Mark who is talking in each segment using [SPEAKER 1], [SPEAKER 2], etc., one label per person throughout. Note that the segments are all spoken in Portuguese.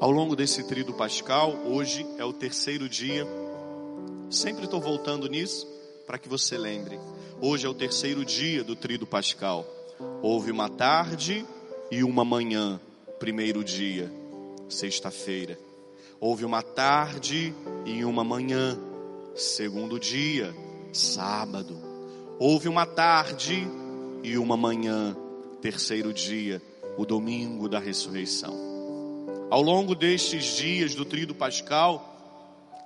[SPEAKER 1] Ao longo desse tríduo pascal, hoje é o terceiro dia. Sempre estou voltando nisso para que você lembre. Hoje é o terceiro dia do tríduo pascal. Houve uma tarde e uma manhã, primeiro dia, sexta-feira. Houve uma tarde e uma manhã, segundo dia, sábado. Houve uma tarde e uma manhã, terceiro dia, o domingo da ressurreição. Ao longo destes dias do Tríduo Pascal,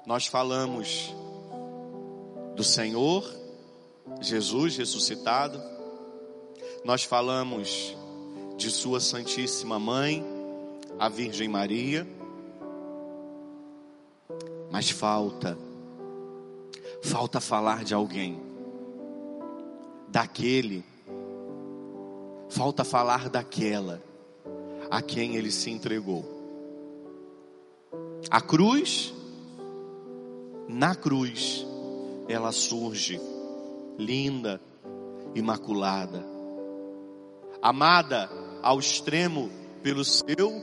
[SPEAKER 1] nós falamos do Senhor, Jesus ressuscitado, nós falamos de Sua Santíssima Mãe, a Virgem Maria, mas falta, falta falar de alguém, daquele, falta falar daquela a quem ele se entregou. A cruz, na cruz, ela surge linda, imaculada, amada ao extremo pelo seu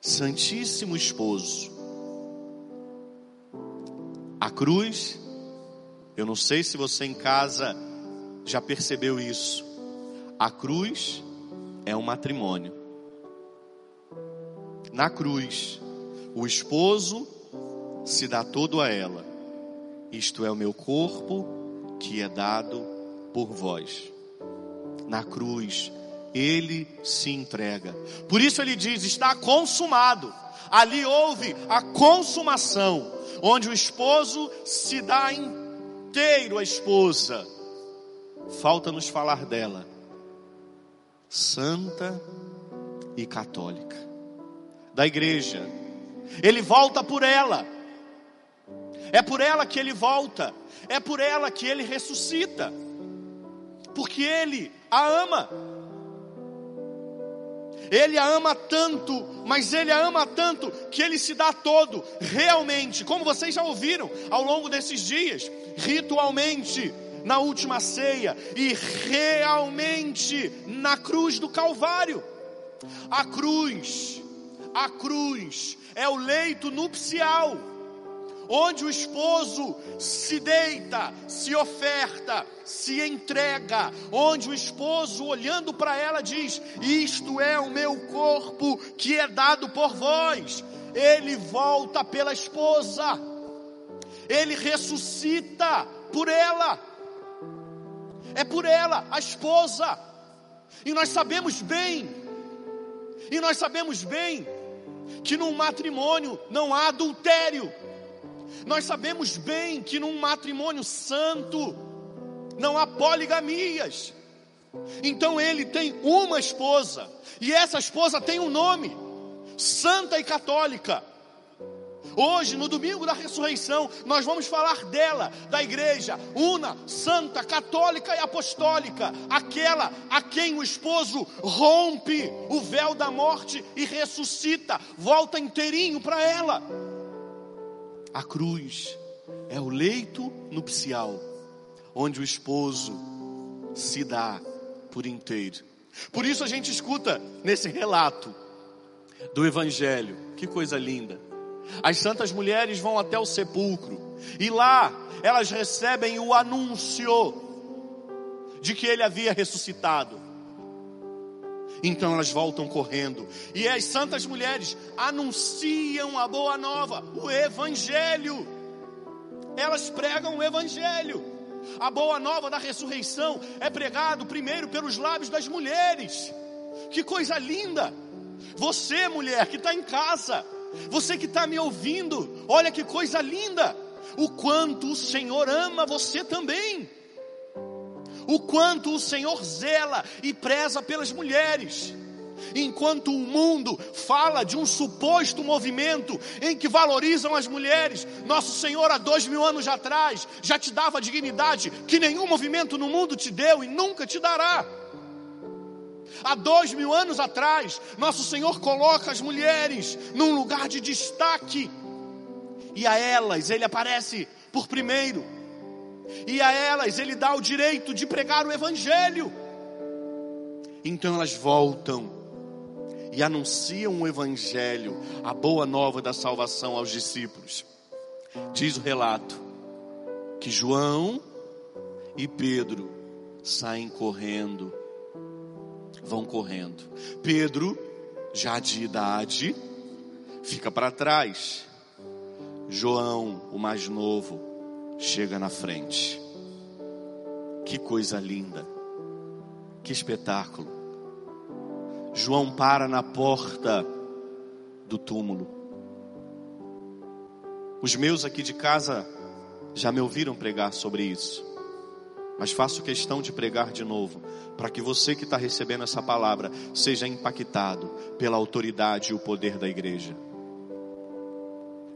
[SPEAKER 1] Santíssimo Esposo. A cruz, eu não sei se você em casa já percebeu isso. A cruz é um matrimônio. Na cruz, o esposo se dá todo a ela. Isto é o meu corpo que é dado por vós. Na cruz, ele se entrega. Por isso ele diz: está consumado. Ali houve a consumação, onde o esposo se dá inteiro à esposa. Falta nos falar dela, santa e católica, da igreja ele volta por ela. É por ela que ele volta. É por ela que ele ressuscita. Porque ele a ama. Ele a ama tanto, mas ele a ama tanto que ele se dá todo, realmente, como vocês já ouviram ao longo desses dias, ritualmente, na última ceia e realmente na cruz do Calvário. A cruz, a cruz é o leito nupcial, onde o esposo se deita, se oferta, se entrega, onde o esposo, olhando para ela, diz: Isto é o meu corpo que é dado por vós. Ele volta pela esposa, ele ressuscita por ela, é por ela, a esposa, e nós sabemos bem, e nós sabemos bem que num matrimônio não há adultério. Nós sabemos bem que num matrimônio santo não há poligamias. Então ele tem uma esposa, e essa esposa tem um nome: Santa e Católica. Hoje, no domingo da ressurreição, nós vamos falar dela, da igreja, una, santa, católica e apostólica, aquela a quem o esposo rompe o véu da morte e ressuscita, volta inteirinho para ela. A cruz é o leito nupcial, onde o esposo se dá por inteiro. Por isso a gente escuta nesse relato do Evangelho, que coisa linda as santas mulheres vão até o sepulcro e lá elas recebem o anúncio de que ele havia ressuscitado. Então elas voltam correndo e as santas mulheres anunciam a boa nova, o evangelho. Elas pregam o evangelho. A boa nova da ressurreição é pregado primeiro pelos lábios das mulheres. Que coisa linda! Você, mulher que está em casa, você que está me ouvindo, olha que coisa linda. O quanto o Senhor ama você também. O quanto o Senhor zela e preza pelas mulheres. Enquanto o mundo fala de um suposto movimento em que valorizam as mulheres, nosso Senhor, há dois mil anos atrás, já te dava dignidade que nenhum movimento no mundo te deu e nunca te dará. Há dois mil anos atrás, nosso Senhor coloca as mulheres num lugar de destaque, e a elas ele aparece por primeiro, e a elas ele dá o direito de pregar o Evangelho. Então elas voltam e anunciam o Evangelho, a boa nova da salvação aos discípulos. Diz o relato que João e Pedro saem correndo, vão correndo. Pedro, já de idade, fica para trás. João, o mais novo, chega na frente. Que coisa linda, que espetáculo. João para na porta do túmulo. Os meus aqui de casa já me ouviram pregar sobre isso, mas faço questão de pregar de novo, para que você que está recebendo essa palavra seja impactado pela autoridade e o poder da igreja.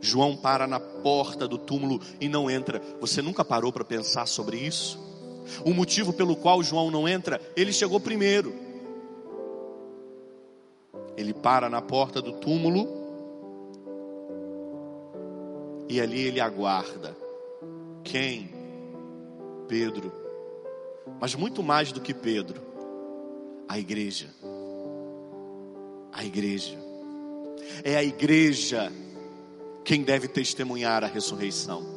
[SPEAKER 1] João para na porta do túmulo e não entra. Você nunca parou para pensar sobre isso? O motivo pelo qual João não entra, ele chegou primeiro. Ele para na porta do túmulo e ali ele aguarda. Quem? Pedro. Mas muito mais do que Pedro, a igreja. A igreja. É a igreja quem deve testemunhar a ressurreição.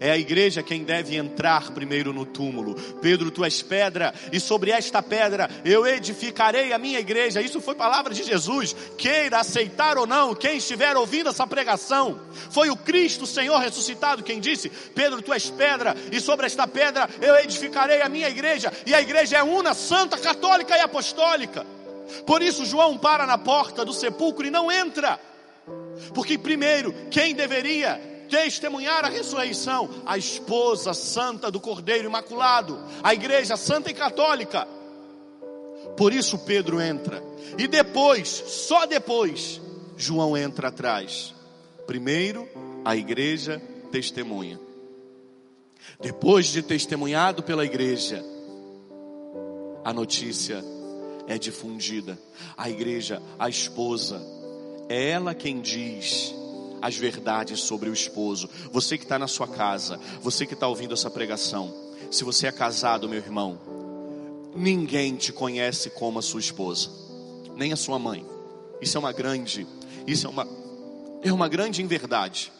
[SPEAKER 1] É a igreja quem deve entrar primeiro no túmulo. Pedro, tu és pedra, e sobre esta pedra eu edificarei a minha igreja. Isso foi palavra de Jesus. Queira aceitar ou não, quem estiver ouvindo essa pregação, foi o Cristo, Senhor ressuscitado, quem disse: Pedro, tu és pedra, e sobre esta pedra eu edificarei a minha igreja. E a igreja é una, santa, católica e apostólica. Por isso, João para na porta do sepulcro e não entra. Porque, primeiro, quem deveria testemunhar a ressurreição, a esposa santa do Cordeiro Imaculado, a igreja santa e católica. Por isso Pedro entra. E depois, só depois, João entra atrás. Primeiro, a igreja testemunha. Depois de testemunhado pela igreja, a notícia é difundida. A igreja, a esposa, é ela quem diz as verdades sobre o esposo. Você que está na sua casa, você que está ouvindo essa pregação, se você é casado, meu irmão, ninguém te conhece como a sua esposa, nem a sua mãe. Isso é uma grande, isso é uma, é uma grande inverdade.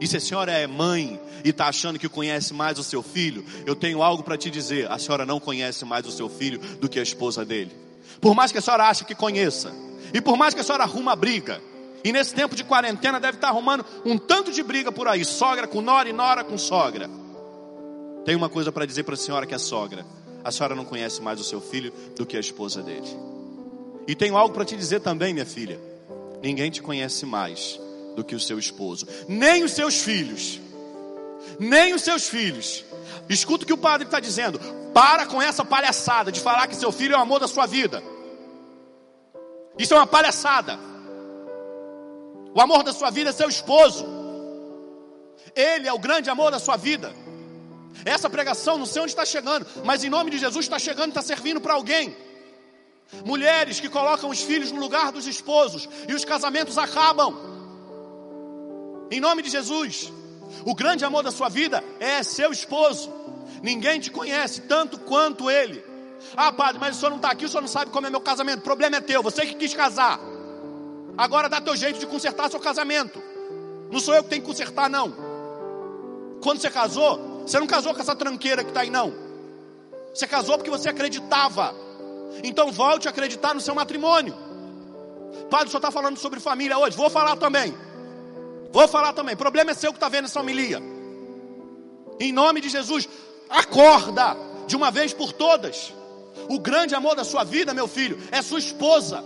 [SPEAKER 1] E se a senhora é mãe e está achando que conhece mais o seu filho, eu tenho algo para te dizer: a senhora não conhece mais o seu filho do que a esposa dele. Por mais que a senhora ache que conheça, e por mais que a senhora arruma briga, e nesse tempo de quarentena deve estar arrumando um tanto de briga por aí, sogra com nora e nora com sogra. Tem uma coisa para dizer para a senhora que é sogra. A senhora não conhece mais o seu filho do que a esposa dele. E tenho algo para te dizer também, minha filha. Ninguém te conhece mais do que o seu esposo, nem os seus filhos. Nem os seus filhos. Escuta o que o padre está dizendo. Para com essa palhaçada de falar que seu filho é o amor da sua vida. Isso é uma palhaçada. O amor da sua vida é seu esposo. Ele é o grande amor da sua vida. Essa pregação, não sei onde está chegando, mas em nome de Jesus está chegando, está servindo para alguém. Mulheres que colocam os filhos no lugar dos esposos e os casamentos acabam. Em nome de Jesus, o grande amor da sua vida é seu esposo. Ninguém te conhece tanto quanto ele. Ah, padre, mas o senhor não está aqui, o senhor não sabe como é meu casamento. O problema é teu, você que quis casar. Agora dá teu jeito de consertar seu casamento. Não sou eu que tenho que consertar, não. Quando você casou, você não casou com essa tranqueira que está aí, não. Você casou porque você acreditava. Então volte a acreditar no seu matrimônio. Padre, o senhor está falando sobre família hoje? Vou falar também. Vou falar também. O problema é seu que está vendo essa homilia. Em nome de Jesus, acorda de uma vez por todas. O grande amor da sua vida, meu filho, é sua esposa.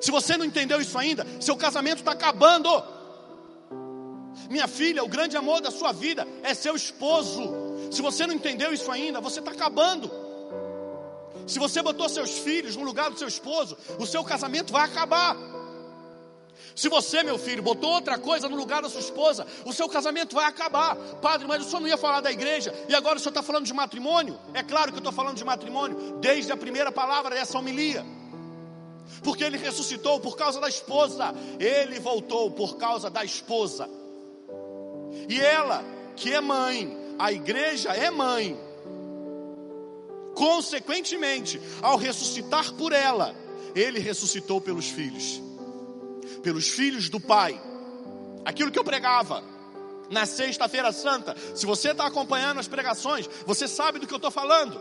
[SPEAKER 1] Se você não entendeu isso ainda, seu casamento está acabando. Minha filha, o grande amor da sua vida é seu esposo. Se você não entendeu isso ainda, você está acabando. Se você botou seus filhos no lugar do seu esposo, o seu casamento vai acabar. Se você, meu filho, botou outra coisa no lugar da sua esposa, o seu casamento vai acabar. Padre, mas o senhor não ia falar da igreja e agora o senhor está falando de matrimônio? É claro que eu estou falando de matrimônio desde a primeira palavra dessa homilia porque ele ressuscitou por causa da esposa, ele voltou por causa da esposa. E ela, que é mãe, a igreja é mãe. Consequentemente, ao ressuscitar por ela, ele ressuscitou pelos filhos, pelos filhos do Pai. Aquilo que eu pregava na Sexta-feira Santa. Se você está acompanhando as pregações, você sabe do que eu estou falando.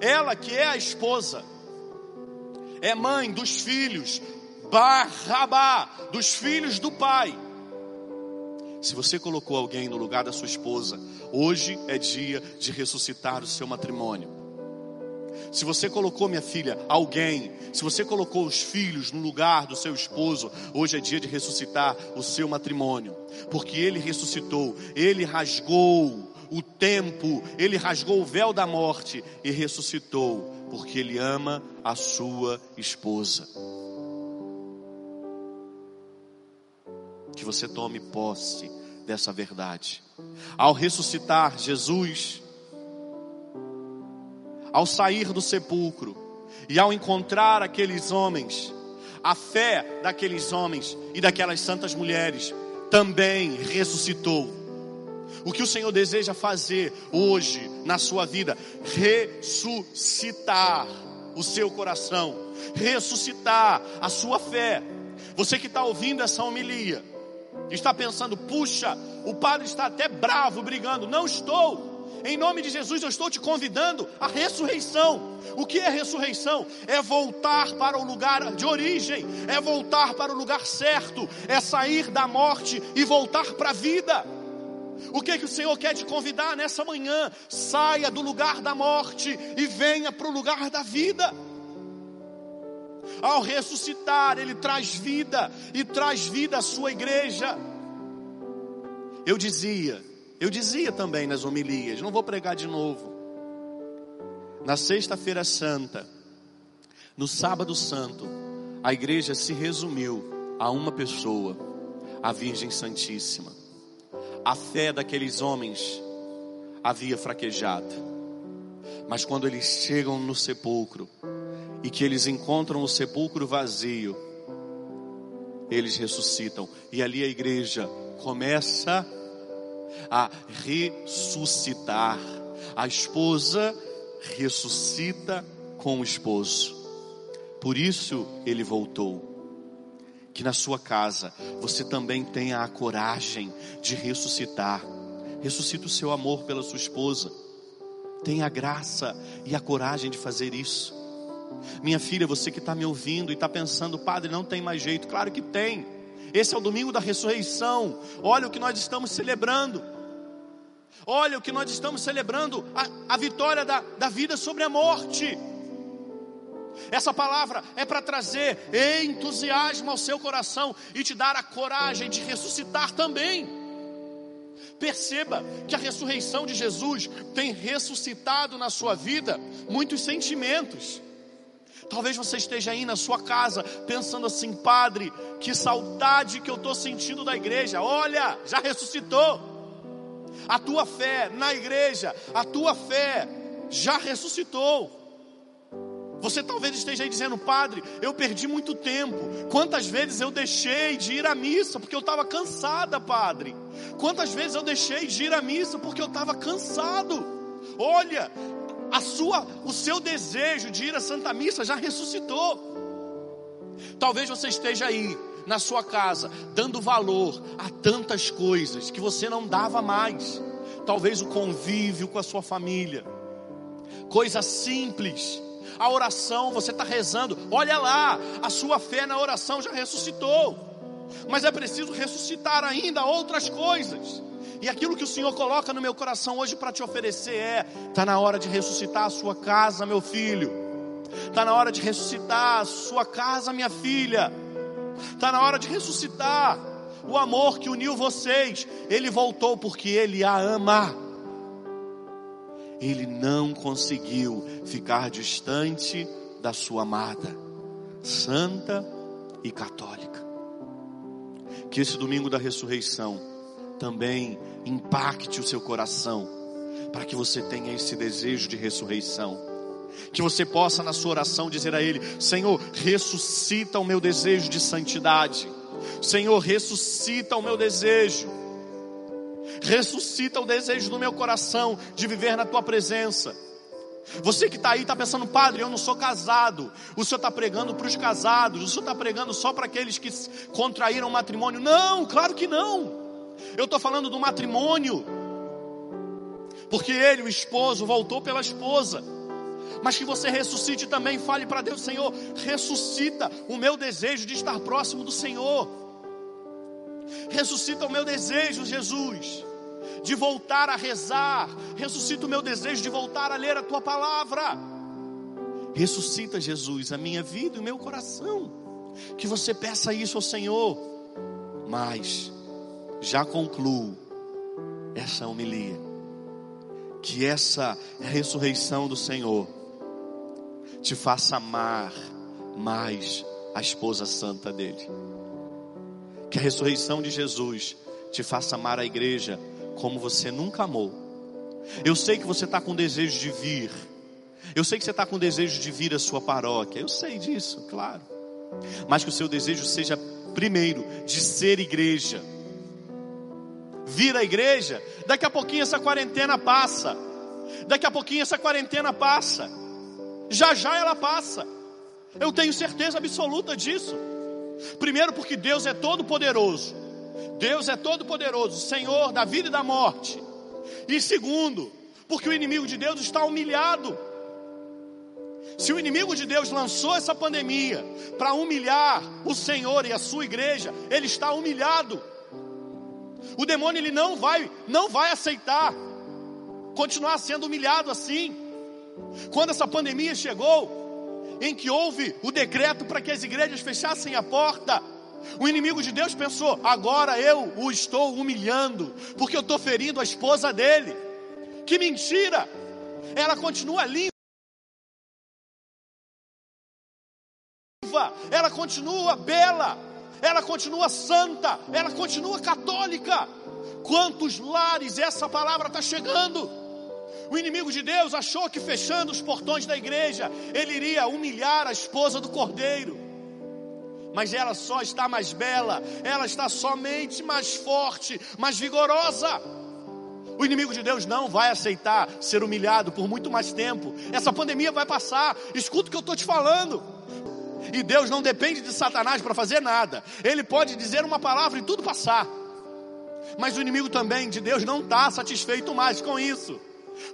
[SPEAKER 1] Ela que é a esposa, é mãe dos filhos, Barrabá, dos filhos do pai. Se você colocou alguém no lugar da sua esposa, hoje é dia de ressuscitar o seu matrimônio. Se você colocou, minha filha, alguém, se você colocou os filhos no lugar do seu esposo, hoje é dia de ressuscitar o seu matrimônio, porque ele ressuscitou, ele rasgou o tempo, ele rasgou o véu da morte e ressuscitou, porque ele ama a sua esposa. Que você tome posse dessa verdade. Ao ressuscitar Jesus, ao sair do sepulcro e ao encontrar aqueles homens, a fé daqueles homens e daquelas santas mulheres também ressuscitou. O que o Senhor deseja fazer hoje na sua vida? Ressuscitar o seu coração, ressuscitar a sua fé. Você que está ouvindo essa homilia, está pensando, puxa, o padre está até bravo, brigando. Não estou. Em nome de Jesus, eu estou te convidando à ressurreição. O que é ressurreição? É voltar para o lugar de origem, é voltar para o lugar certo, é sair da morte e voltar para a vida. O que, é que o Senhor quer te convidar nessa manhã? Saia do lugar da morte e venha para o lugar da vida. Ao ressuscitar, Ele traz vida e traz vida à sua igreja. Eu dizia, eu dizia também nas homilias, não vou pregar de novo. Na Sexta-feira Santa, no Sábado Santo, a igreja se resumiu a uma pessoa, a Virgem Santíssima. A fé daqueles homens havia fraquejado, mas quando eles chegam no sepulcro, e que eles encontram o sepulcro vazio, eles ressuscitam. E ali a igreja começa a ressuscitar. A esposa ressuscita com o esposo. Por isso ele voltou. Que na sua casa você também tenha a coragem de ressuscitar. Ressuscita o seu amor pela sua esposa. Tenha a graça e a coragem de fazer isso. Minha filha, você que está me ouvindo e está pensando, padre, não tem mais jeito. Claro que tem. Esse é o domingo da ressurreição. Olha o que nós estamos celebrando. Olha o que nós estamos celebrando: a, a vitória da, da vida sobre a morte. Essa palavra é para trazer entusiasmo ao seu coração e te dar a coragem de ressuscitar também. Perceba que a ressurreição de Jesus tem ressuscitado na sua vida muitos sentimentos. Talvez você esteja aí na sua casa pensando assim, Padre, que saudade que eu estou sentindo da igreja. Olha, já ressuscitou. A tua fé na igreja, a tua fé já ressuscitou. Você talvez esteja aí dizendo, Padre, eu perdi muito tempo. Quantas vezes eu deixei de ir à missa porque eu estava cansada, Padre? Quantas vezes eu deixei de ir à missa porque eu estava cansado? Olha, a sua, o seu desejo de ir à Santa Missa já ressuscitou. Talvez você esteja aí na sua casa dando valor a tantas coisas que você não dava mais. Talvez o convívio com a sua família, coisa simples. A oração, você está rezando, olha lá, a sua fé na oração já ressuscitou, mas é preciso ressuscitar ainda outras coisas. E aquilo que o Senhor coloca no meu coração hoje para te oferecer é: está na hora de ressuscitar a sua casa, meu filho. Está na hora de ressuscitar a sua casa, minha filha. Está na hora de ressuscitar o amor que uniu vocês. Ele voltou porque Ele a ama. Ele não conseguiu ficar distante da sua amada, santa e católica. Que esse domingo da ressurreição também impacte o seu coração, para que você tenha esse desejo de ressurreição. Que você possa na sua oração dizer a Ele: Senhor, ressuscita o meu desejo de santidade. Senhor, ressuscita o meu desejo. Ressuscita o desejo do meu coração de viver na tua presença. Você que está aí está pensando, padre, eu não sou casado. O senhor está pregando para os casados. O senhor está pregando só para aqueles que contraíram matrimônio. Não, claro que não. Eu estou falando do matrimônio. Porque ele, o esposo, voltou pela esposa. Mas que você ressuscite também, fale para Deus, Senhor, ressuscita o meu desejo de estar próximo do Senhor. Ressuscita o meu desejo, Jesus de voltar a rezar, ressuscita o meu desejo de voltar a ler a tua palavra. Ressuscita, Jesus, a minha vida e o meu coração. Que você peça isso ao Senhor. Mas já concluo essa homilia. Que essa ressurreição do Senhor te faça amar mais a esposa santa dele. Que a ressurreição de Jesus te faça amar a igreja como você nunca amou. Eu sei que você está com desejo de vir. Eu sei que você está com desejo de vir à sua paróquia. Eu sei disso, claro. Mas que o seu desejo seja, primeiro, de ser igreja. Vir à igreja, daqui a pouquinho essa quarentena passa. Daqui a pouquinho essa quarentena passa. Já já ela passa. Eu tenho certeza absoluta disso. Primeiro, porque Deus é todo poderoso. Deus é todo poderoso, Senhor da vida e da morte. E segundo, porque o inimigo de Deus está humilhado. Se o inimigo de Deus lançou essa pandemia para humilhar o Senhor e a sua igreja, ele está humilhado. O demônio ele não vai, não vai aceitar continuar sendo humilhado assim. Quando essa pandemia chegou, em que houve o decreto para que as igrejas fechassem a porta, o inimigo de Deus pensou: agora eu o estou humilhando, porque eu estou ferindo a esposa dele. Que mentira! Ela continua limpa. Ela continua bela, ela continua santa, ela continua católica. Quantos lares essa palavra está chegando? O inimigo de Deus achou que fechando os portões da igreja, ele iria humilhar a esposa do cordeiro mas ela só está mais bela, ela está somente mais forte, mais vigorosa. O inimigo de Deus não vai aceitar ser humilhado por muito mais tempo. Essa pandemia vai passar. Escuta o que eu estou te falando. E Deus não depende de Satanás para fazer nada. Ele pode dizer uma palavra e tudo passar. Mas o inimigo também de Deus não está satisfeito mais com isso.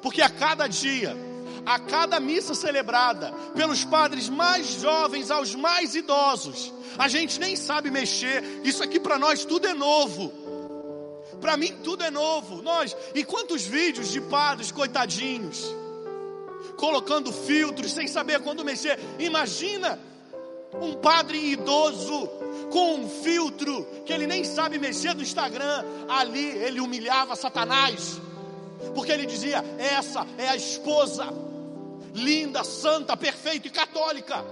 [SPEAKER 1] Porque a cada dia a cada missa celebrada, pelos padres mais jovens aos mais idosos. A gente nem sabe mexer, isso aqui para nós tudo é novo. Para mim tudo é novo. Nós, e quantos vídeos de padres coitadinhos, colocando filtros sem saber quando mexer. Imagina um padre idoso com um filtro que ele nem sabe mexer no Instagram. Ali ele humilhava Satanás. Porque ele dizia: essa é a esposa linda, santa, perfeita e católica.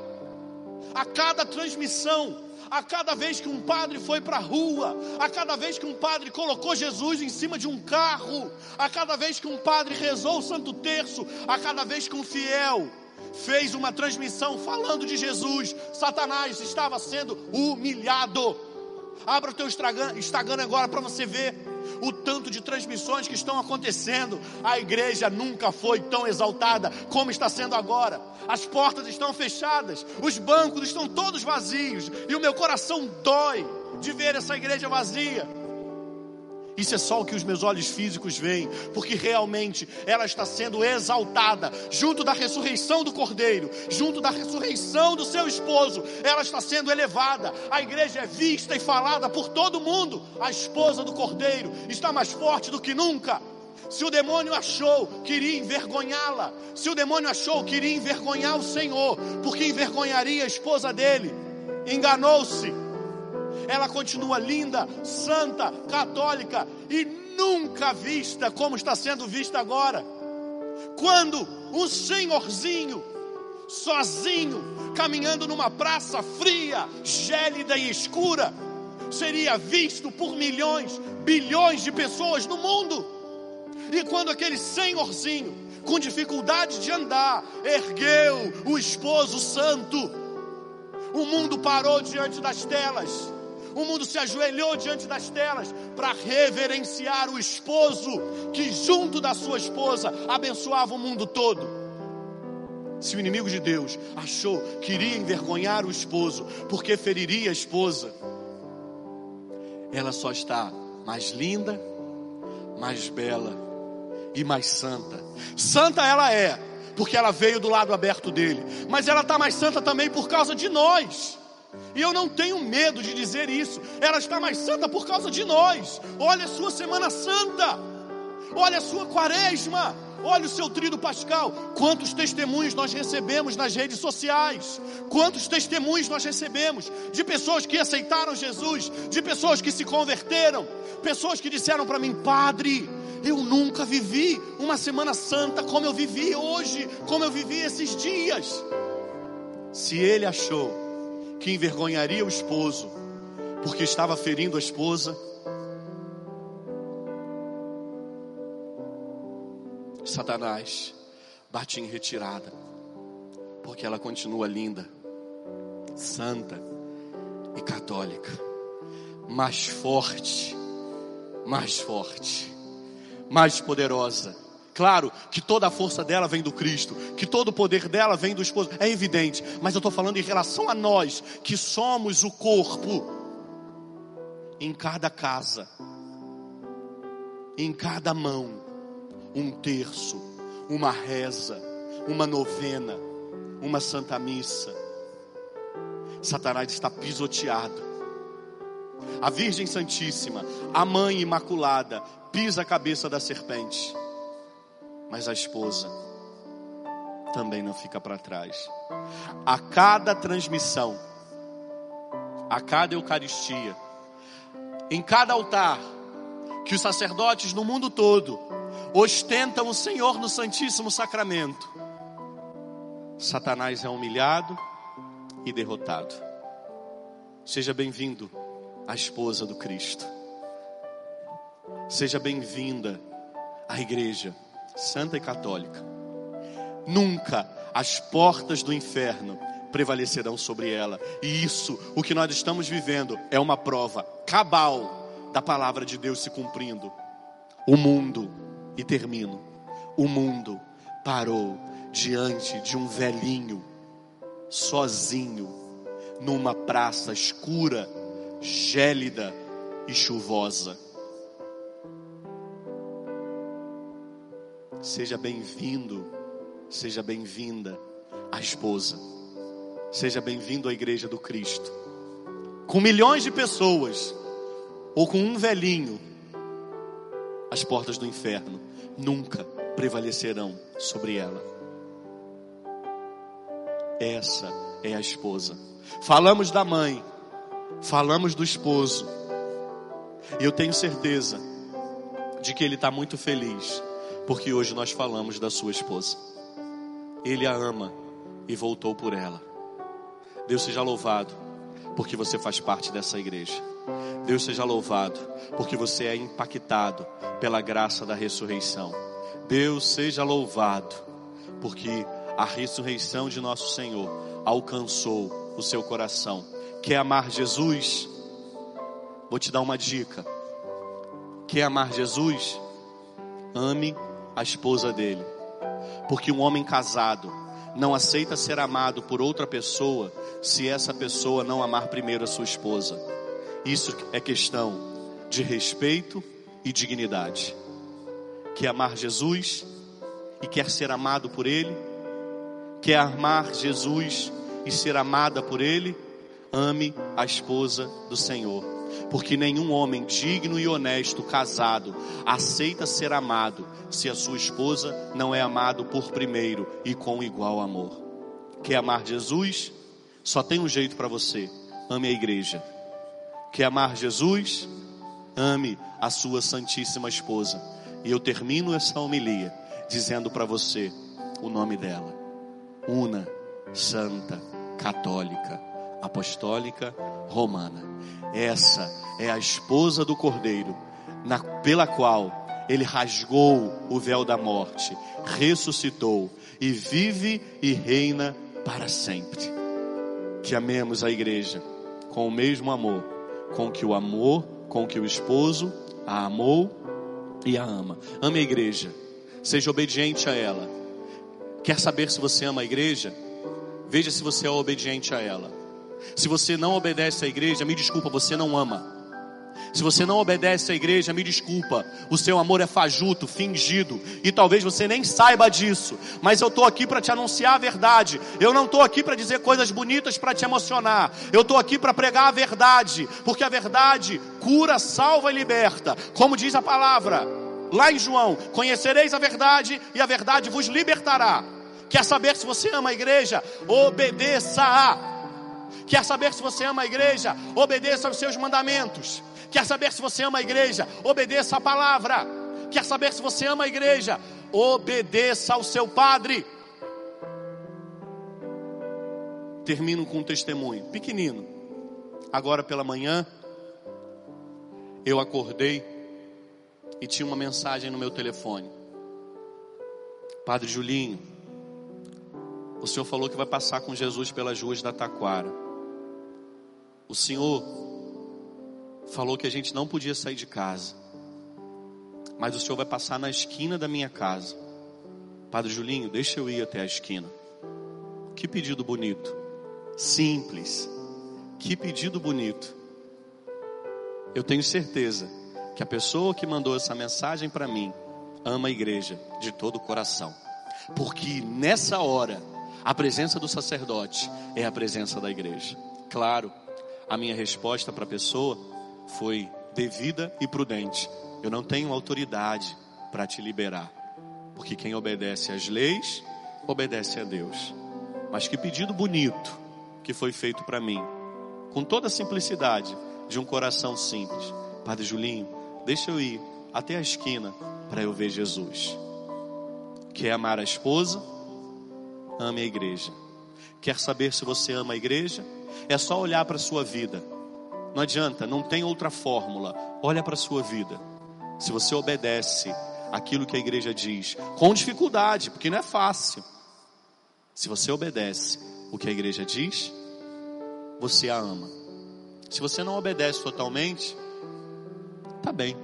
[SPEAKER 1] A cada transmissão, a cada vez que um padre foi para a rua, a cada vez que um padre colocou Jesus em cima de um carro, a cada vez que um padre rezou o Santo Terço, a cada vez que um fiel fez uma transmissão falando de Jesus, Satanás estava sendo humilhado. Abra o teu Instagram agora para você ver o tanto de transmissões que estão acontecendo. A igreja nunca foi tão exaltada como está sendo agora. As portas estão fechadas, os bancos estão todos vazios, e o meu coração dói de ver essa igreja vazia. Isso é só o que os meus olhos físicos veem, porque realmente ela está sendo exaltada, junto da ressurreição do Cordeiro, junto da ressurreição do seu esposo, ela está sendo elevada. A igreja é vista e falada por todo mundo. A esposa do Cordeiro está mais forte do que nunca. Se o demônio achou que iria envergonhá-la, se o demônio achou que iria envergonhar o Senhor, porque envergonharia a esposa dele, enganou-se ela continua linda, santa, católica e nunca vista como está sendo vista agora. Quando um senhorzinho, sozinho, caminhando numa praça fria, gélida e escura, seria visto por milhões, bilhões de pessoas no mundo. E quando aquele senhorzinho, com dificuldade de andar, ergueu o esposo santo, o mundo parou diante das telas o mundo se ajoelhou diante das telas para reverenciar o esposo que, junto da sua esposa, abençoava o mundo todo. Se o inimigo de Deus achou que iria envergonhar o esposo porque feriria a esposa, ela só está mais linda, mais bela e mais santa. Santa ela é, porque ela veio do lado aberto dele, mas ela está mais santa também por causa de nós. E eu não tenho medo de dizer isso. Ela está mais santa por causa de nós. Olha a sua Semana Santa. Olha a sua Quaresma. Olha o seu trido pascal. Quantos testemunhos nós recebemos nas redes sociais? Quantos testemunhos nós recebemos de pessoas que aceitaram Jesus, de pessoas que se converteram, pessoas que disseram para mim, Padre, eu nunca vivi uma Semana Santa como eu vivi hoje, como eu vivi esses dias. Se ele achou que envergonharia o esposo, porque estava ferindo a esposa. Satanás bate em retirada, porque ela continua linda, santa e católica, mais forte, mais forte, mais poderosa Claro que toda a força dela vem do Cristo, que todo o poder dela vem do esposo, é evidente, mas eu estou falando em relação a nós, que somos o corpo, em cada casa, em cada mão, um terço, uma reza, uma novena, uma santa missa. Satanás está pisoteado. A Virgem Santíssima, a Mãe Imaculada, pisa a cabeça da serpente mas a esposa também não fica para trás. A cada transmissão, a cada Eucaristia, em cada altar, que os sacerdotes no mundo todo ostentam o Senhor no Santíssimo Sacramento, Satanás é humilhado e derrotado. Seja bem-vindo, a esposa do Cristo. Seja bem-vinda à igreja santa e católica. Nunca as portas do inferno prevalecerão sobre ela. E isso, o que nós estamos vivendo, é uma prova cabal da palavra de Deus se cumprindo. O mundo, e termino, o mundo parou diante de um velhinho, sozinho, numa praça escura, gélida e chuvosa. Seja bem-vindo, seja bem-vinda a esposa. Seja bem-vindo à igreja do Cristo. Com milhões de pessoas, ou com um velhinho, as portas do inferno nunca prevalecerão sobre ela. Essa é a esposa. Falamos da mãe, falamos do esposo, e eu tenho certeza de que ele está muito feliz porque hoje nós falamos da sua esposa. Ele a ama e voltou por ela. Deus seja louvado, porque você faz parte dessa igreja. Deus seja louvado, porque você é impactado pela graça da ressurreição. Deus seja louvado, porque a ressurreição de nosso Senhor alcançou o seu coração. Quer amar Jesus? Vou te dar uma dica. Quer amar Jesus? Ame a esposa dele. Porque um homem casado não aceita ser amado por outra pessoa se essa pessoa não amar primeiro a sua esposa. Isso é questão de respeito e dignidade. Quer amar Jesus e quer ser amado por Ele? Quer amar Jesus e ser amada por Ele? Ame a esposa do Senhor porque nenhum homem digno e honesto casado aceita ser amado se a sua esposa não é amado por primeiro e com igual amor. Quer amar Jesus? Só tem um jeito para você: ame a igreja. Quer amar Jesus? Ame a sua santíssima esposa. E eu termino essa homilia dizendo para você o nome dela: Una, Santa, Católica, Apostólica, Romana. Essa é a esposa do Cordeiro, na, pela qual ele rasgou o véu da morte, ressuscitou e vive e reina para sempre. Que amemos a igreja com o mesmo amor, com que o amor, com que o esposo a amou e a ama. Ame a igreja, seja obediente a ela. Quer saber se você ama a igreja? Veja se você é obediente a ela. Se você não obedece à igreja, me desculpa, você não ama. Se você não obedece à igreja, me desculpa, o seu amor é fajuto, fingido, e talvez você nem saiba disso, mas eu estou aqui para te anunciar a verdade. Eu não estou aqui para dizer coisas bonitas para te emocionar, eu estou aqui para pregar a verdade, porque a verdade cura, salva e liberta, como diz a palavra lá em João: Conhecereis a verdade e a verdade vos libertará. Quer saber se você ama a igreja? Obedeça-a. Quer saber se você ama a igreja? Obedeça aos seus mandamentos. Quer saber se você ama a igreja? Obedeça a palavra. Quer saber se você ama a igreja? Obedeça ao seu padre. Termino com um testemunho pequenino. Agora pela manhã, eu acordei e tinha uma mensagem no meu telefone. Padre Julinho, o Senhor falou que vai passar com Jesus pelas ruas da Taquara. O Senhor falou que a gente não podia sair de casa. Mas o Senhor vai passar na esquina da minha casa. Padre Julinho, deixa eu ir até a esquina. Que pedido bonito. Simples. Que pedido bonito. Eu tenho certeza que a pessoa que mandou essa mensagem para mim ama a igreja de todo o coração. Porque nessa hora, a presença do sacerdote é a presença da igreja. Claro, a minha resposta para a pessoa foi devida e prudente. Eu não tenho autoridade para te liberar, porque quem obedece às leis, obedece a Deus. Mas que pedido bonito que foi feito para mim, com toda a simplicidade de um coração simples. Padre Julinho, deixa eu ir até a esquina para eu ver Jesus. Quer amar a esposa? Ame a igreja. Quer saber se você ama a igreja? É só olhar para a sua vida não adianta, não tem outra fórmula. Olha para a sua vida. Se você obedece aquilo que a igreja diz, com dificuldade, porque não é fácil. Se você obedece o que a igreja diz, você a ama. Se você não obedece totalmente, tá bem.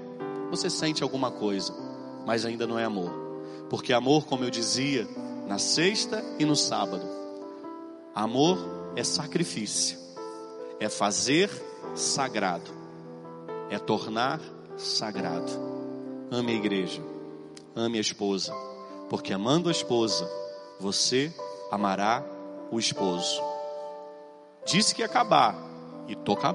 [SPEAKER 1] Você sente alguma coisa, mas ainda não é amor. Porque amor, como eu dizia, na sexta e no sábado, amor é sacrifício, é fazer sagrado, é tornar sagrado. Ame a igreja, ame a esposa, porque amando a esposa, você amará o esposo. Disse que ia acabar, e tô acabando.